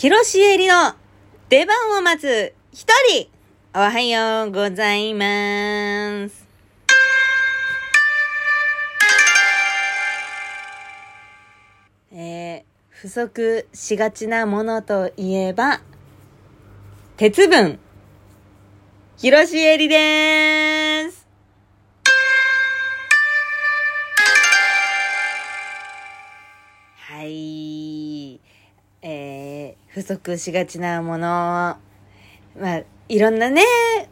広しえりの出番を待つ一人おはようございます。えー、不足しがちなものといえば、鉄分。広しえりです。足しがちなもの。まあ、いろんなね、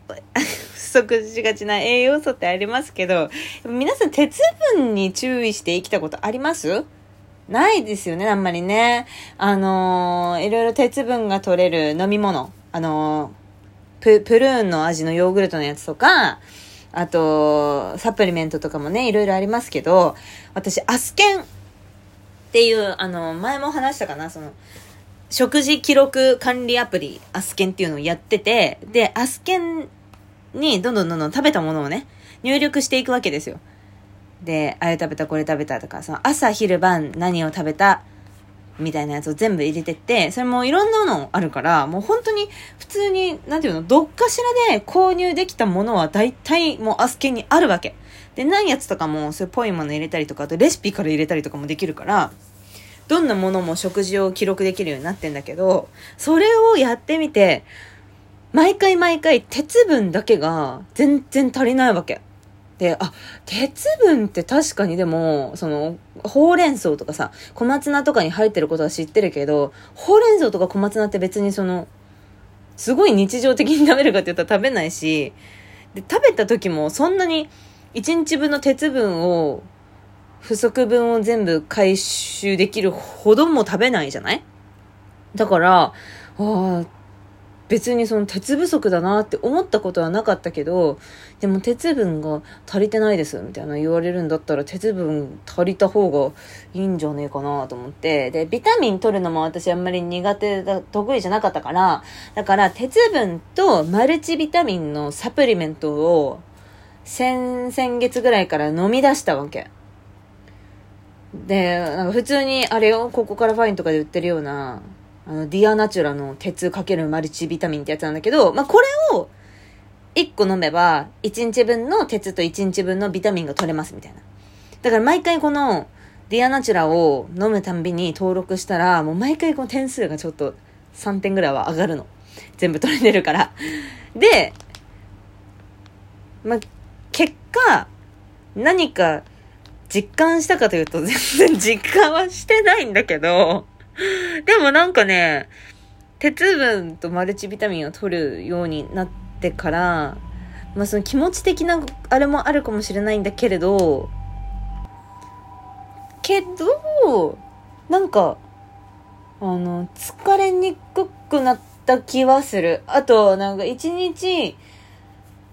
不足しがちな栄養素ってありますけど、皆さん鉄分に注意して生きたことあります？ないですよね、あんまりね。あのーいろいろ鉄分が取れる飲み物。あのープ、プルーンの味のヨーグルトのやつとか、あと、サプリメントとかもね、いろいろありますけど、私、アスケンっていう、あの、前も話したかな、その、食事記録管理アプリ、アスケンっていうのをやってて、で、アスケンにどんどんどんどん食べたものをね、入力していくわけですよ。で、あれ食べた、これ食べたとか、その朝、昼、晩何を食べた、みたいなやつを全部入れてって、それもいろんなのあるから、もう本当に普通に、なんていうの、どっかしらで購入できたものは大体もうアスケンにあるわけ。で、ないやつとかも、そういうぽいもの入れたりとか、あとレシピから入れたりとかもできるから、どんなものも食事を記録できるようになってんだけど、それをやってみて、毎回毎回鉄分だけが全然足りないわけ。で、あ、鉄分って確かにでも、その、ほうれん草とかさ、小松菜とかに入ってることは知ってるけど、ほうれん草とか小松菜って別にその、すごい日常的に食べるかって言ったら食べないし、で、食べた時もそんなに1日分の鉄分を、不足分を全部回収できるほども食べないじゃない？だから、ああ、別にその鉄不足だなって思ったことはなかったけど、でも鉄分が足りてないですみたいな言われるんだったら鉄分足りた方がいいんじゃねえかなと思って、で、ビタミン取るのも私あんまり苦手だ、得意じゃなかったから、だから鉄分とマルチビタミンのサプリメントを先、先月ぐらいから飲み出したわけ。で、なんか普通にあれよ、ココカラファインとかで売ってるような、あの、ディアナチュラの鉄かけるマルチビタミンってやつなんだけど、まあ、これを1個飲めば、1日分の鉄と1日分のビタミンが取れますみたいな。だから毎回このディアナチュラを飲むたんびに登録したら、もう毎回この点数がちょっと3点ぐらいは上がるの。全部取れてるから。で、まあ、結果、何か実感したかというと 全然実感はしてないんだけど、でもなんかね、鉄分とマルチビタミンを取るようになってから、まあその気持ち的なあれもあるかもしれないんだけれど、けど、なんか、あの、疲れにくくなった気はする。あと、なんか一日、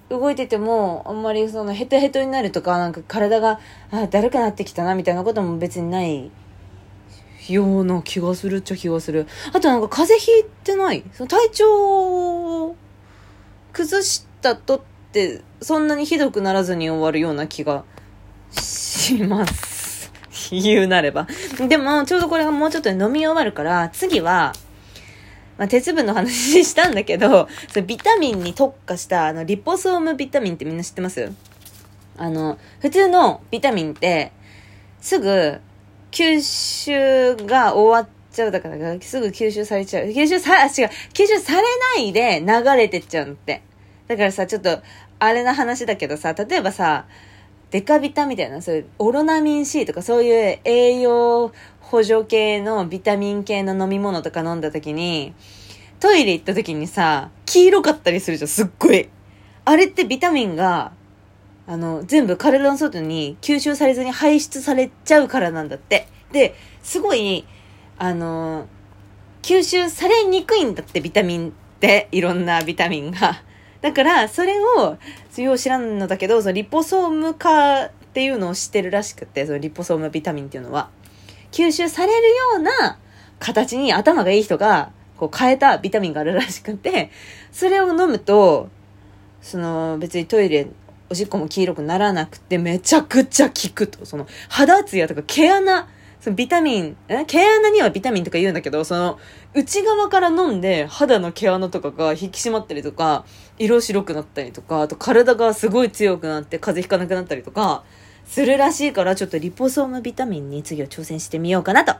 動いてても、あんまりそのヘトヘトになるとか、なんか体が、あ、だるくなってきたな、みたいなことも別にないような気がするっちゃ気がする。あとなんか風邪ひいてない？その体調を崩したとって、そんなにひどくならずに終わるような気がします。言うなれば。でも、ちょうどこれがもうちょっと飲み終わるから、次は、まあ、鉄分の話したんだけど、そビタミンに特化した、あの、リポソームビタミンってみんな知ってます？あの、普通のビタミンって、すぐ、吸収が終わっちゃうだから、すぐ吸収されちゃう。吸収さ、違う、吸収されないで流れてっちゃうのって。だからさ、ちょっと、あれな話だけどさ、例えばさ、デカビタみたいな、そういうオロナミン C とかそういう栄養補助系のビタミン系の飲み物とか飲んだ時に、トイレ行った時にさ、黄色かったりするじゃん、すっごい。あれってビタミンが、あの、全部体の外に吸収されずに排出されちゃうからなんだって。で、すごい、あの、吸収されにくいんだって、ビタミンって、いろんなビタミンが。だから、それを、よう知らんのだけど、そのリポソーム化っていうのを知ってるらしくて、そのリポソームビタミンっていうのは、吸収されるような形に頭がいい人が、こう変えたビタミンがあるらしくて、それを飲むと、その別にトイレ、おしっこも黄色くならなくてめちゃくちゃ効くと。その肌ツヤとか毛穴、そのビタミン、え？毛穴にはビタミンとか言うんだけど、その、内側から飲んで肌の毛穴とかが引き締まったりとか、色白くなったりとか、あと体がすごい強くなって風邪ひかなくなったりとか、するらしいから、ちょっとリポソームビタミンに次は挑戦してみようかなと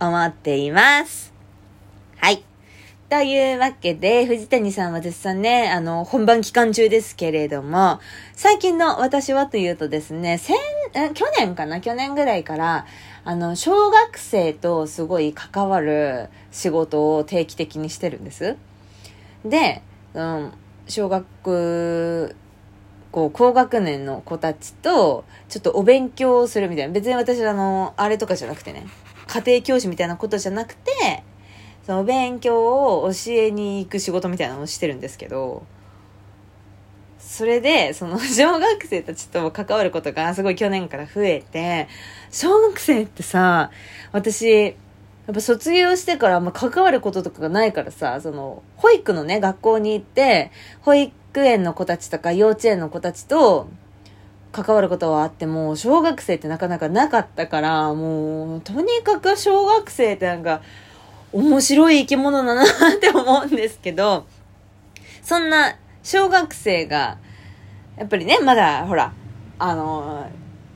思っています。はい。というわけで、藤谷さんは絶賛ね、あの、本番期間中ですけれども、最近の私はというとですね、先、去年かな？去年ぐらいから、あの、小学生とすごい関わる仕事を定期的にしてるんです。で、うん、小学こう、高学年の子たちと、ちょっとお勉強をするみたいな。別に私あの、あれとかじゃなくてね、家庭教師みたいなことじゃなくて、その勉強を教えに行く仕事みたいなのをしてるんですけど、それで、その 小学生たちと関わることがすごい去年から増えて、小学生ってさ、私、やっぱ卒業してからま関わることとかがないからさ、その、保育のね、学校に行って、保育園の子たちとか幼稚園の子たちと関わることはあっても、小学生ってなかなかなかったから、もう、とにかく小学生ってなんか、面白い生き物だなって思うんですけど、そんな小学生が、やっぱりね、まだ、ほら、あの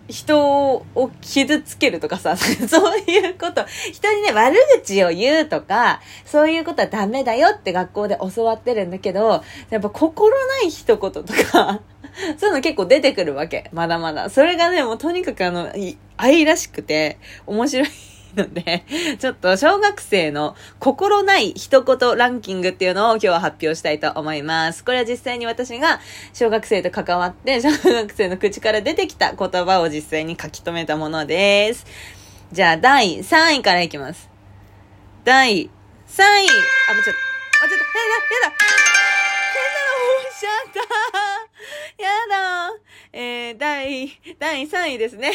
人を傷つけるとかさ、そういうこと、人にね、悪口を言うとか、そういうことはダメだよって学校で教わってるんだけど、やっぱ心ない一言とか、そういうの結構出てくるわけ。まだまだ。それがね、もうとにかくあの、愛らしくて、面白いので、ちょっと小学生の心ない一言ランキングっていうのを今日は発表したいと思います。これは実際に私が小学生と関わって、小学生の口から出てきた言葉を実際に書き留めたものです。じゃあ、第3位からいきます。第3位。あ、もうちょっと、あ、ちょっと、やだ、やだ。変なの押しゃった。やだ。えー、第、第3位ですね。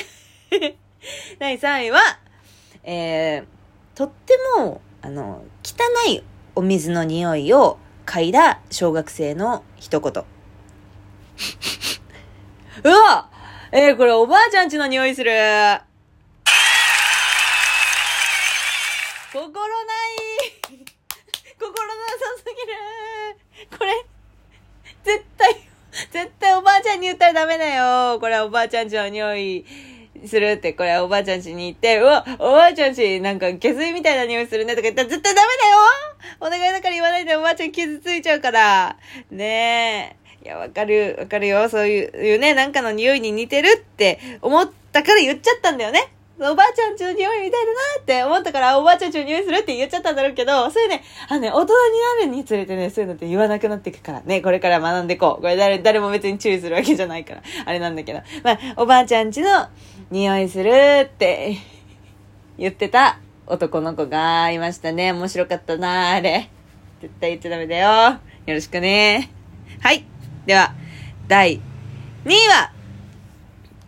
第3位は、えー、とっても、あの、汚いお水の匂いを嗅いだ小学生の一言。うわえー、これおばあちゃんちの匂いする。心ない 心なさすぎるこれ、絶対、絶対おばあちゃんに言ったらダメだよ。これおばあちゃんちの匂い。するって、これおばあちゃん家に行って、うわ、おばあちゃん家なんか下水みたいな匂いするねとか言ったら絶対ダメだよお願いだから言わないでおばあちゃん傷ついちゃうから。ねえ。いや、わかる、わかるよ。そういうね、なんかの匂いに似てるって思ったから言っちゃったんだよね。おばあちゃんちの匂いみたいだなって思ったから、おばあちゃんちの匂いするって言っちゃったんだろうけど、それね、あのね、大人になるにつれてね、そういうのって言わなくなっていくからね、これから学んでいこう。これ誰、誰も別に注意するわけじゃないから、あれなんだけど。まあ、おばあちゃんちの匂いするって言ってた男の子がいましたね。面白かったなあれ。絶対言っちゃダメだよ。よろしくね。はい。では、第2位は、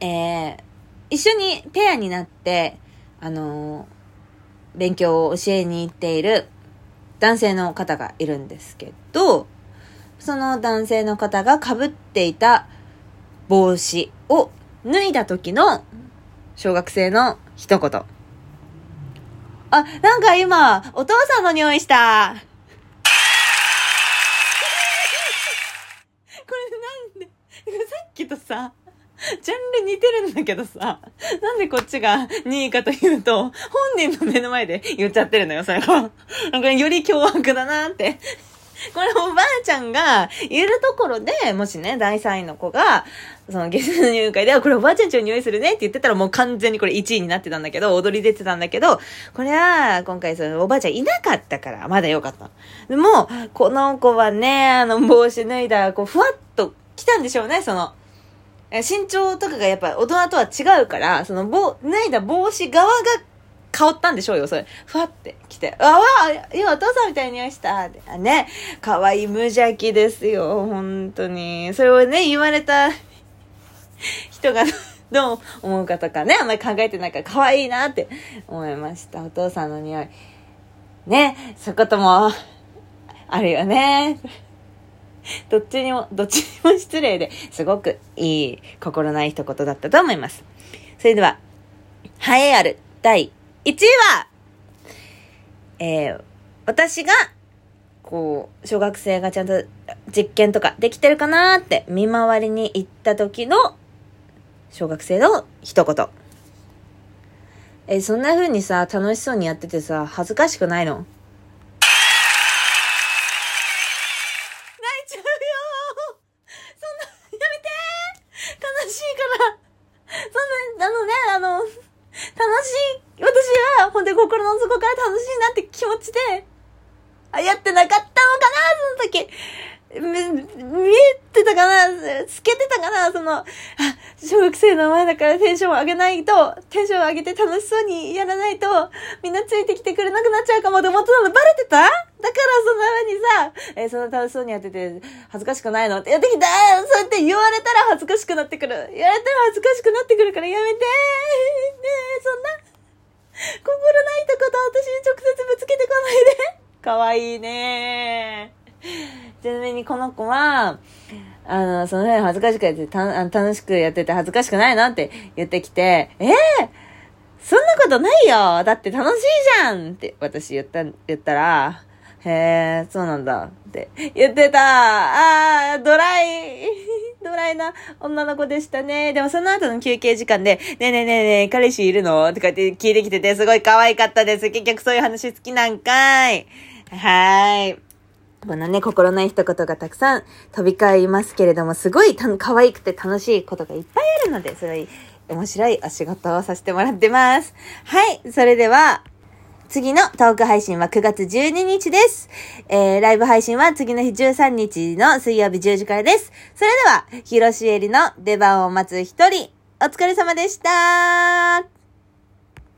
えー、一緒にペアになって、あのー、勉強を教えに行っている男性の方がいるんですけど、その男性の方が被っていた帽子を脱いだ時の小学生の一言。あ、なんか今、お父さんの匂いした。これなんで、さっきとさ、ジャンル似てるんだけどさ、なんでこっちが2位かというと、本人の目の前で言っちゃってるのよ、それが。なんかより凶悪だなってこれおばあちゃんがいるところで、もしね、第3位の子が、そのゲスト入会で、は、これおばあちゃんちの匂いするねって言ってたらもう完全にこれ1位になってたんだけど、踊り出てたんだけど、これは今回そのおばあちゃんいなかったから、まだよかった。でも、この子はね、あの帽子脱いだ、こう、ふわっと来たんでしょうね、その、身長とかがやっぱ大人とは違うから、その帽、脱いだ帽子側が香ったんでしょうよ、それ。ふわって来て、あわ今お父さんみたいに匂いした。ね。可愛い無邪気ですよ、本当に。それをね、言われた人がどう思うかとかね、あんまり考えてないから可愛いなって思いました。お父さんの匂い。ね、そういうこともあるよね。どっちにも、どっちにも失礼ですごくいい心ない一言だったと思います。それでは、栄えある第1位は、えー、私が、こう、小学生がちゃんと実験とかできてるかなって見回りに行った時の小学生の一言。え、そんな風にさ、楽しそうにやっててさ、恥ずかしくないの？泣いちゃうよそんな、やめて悲しいから。そんな、あのね、あの、楽しい、私は、本当に心の底から楽しいなって気持ちで、あ、やってなかったのかなその時。見えてたかな？透けてたかな？その、あ、小学生の前だからテンション上げないと、テンション上げて楽しそうにやらないと、みんなついてきてくれなくなっちゃうかもと思ってたの。バレてた？だからそんな風にさ、えー、そんな楽しそうにやってて、恥ずかしくないの？ってやってきた！そうやって言われたら恥ずかしくなってくる。言われたら恥ずかしくなってくるからやめて！ねえ、そんな、心ないとこと私に直接ぶつけてこないで。かわいいね。ちなみにこの子は、あの、その辺恥ずかしくやってた、あ楽しくやってて恥ずかしくないの？って言ってきて、ええー、そんなことないよだって楽しいじゃんって私言った、言ったら、へえ、そうなんだって言ってた。ああ、ドライ、ドライな女の子でしたね。でもその後の休憩時間で、ねえねえねえねえ、彼氏いるの？とかって聞いてきてて、すごい可愛かったです。結局そういう話好きなんかい。はーい。このね、心ない一言がたくさん飛び交いますけれども、すごいた可愛くて楽しいことがいっぱいあるので、それ面白いお仕事をさせてもらってます。はい。それでは、次のトーク配信は9月12日です。えー、ライブ配信は次の日13日の水曜日10時からです。それでは、広しえりの出番を待つ一人、お疲れ様でした